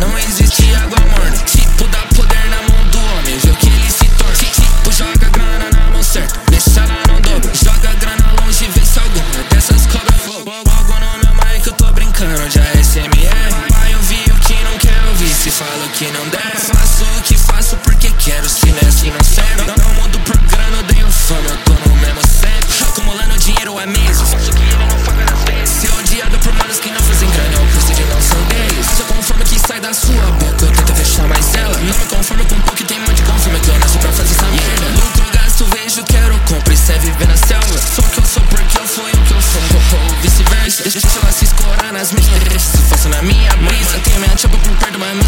não existe água morna. Tipo, dá poder na mão do homem, vê que ele se torna. Tipo, joga grana na mão certa, deixa ela não dobra. Joga grana longe, vê se alguma dessas cobras fogo. Logo no meu mic eu tô brincando, já é SMR. Pai, eu vi o que não quero ouvir, se fala o que não der. Faço o que faço porque quero, se não é assim não serve. Não, não Deixa, ela se escorar nas minhas se fosse na minha brisa. Tenho minha chapa por perto, mas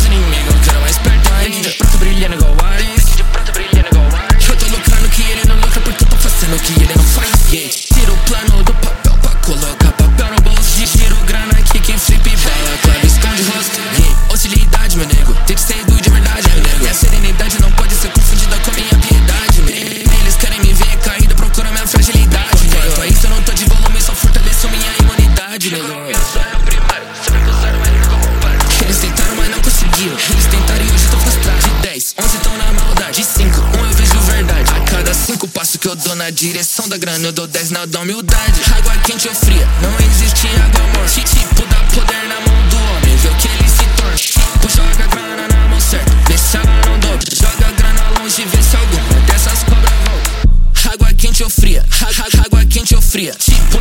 na direção da grana, eu dou 10 na da humildade. Água quente ou fria, não existe água morta. Tipo, dá poder na mão do homem, vê o que ele se torna. Tipo, joga grana na mão certa, deixa ela não dobra. Joga grana longe, vê se alguma dessas cobras volta. Água quente ou fria, água, quente ou fria. Tipo,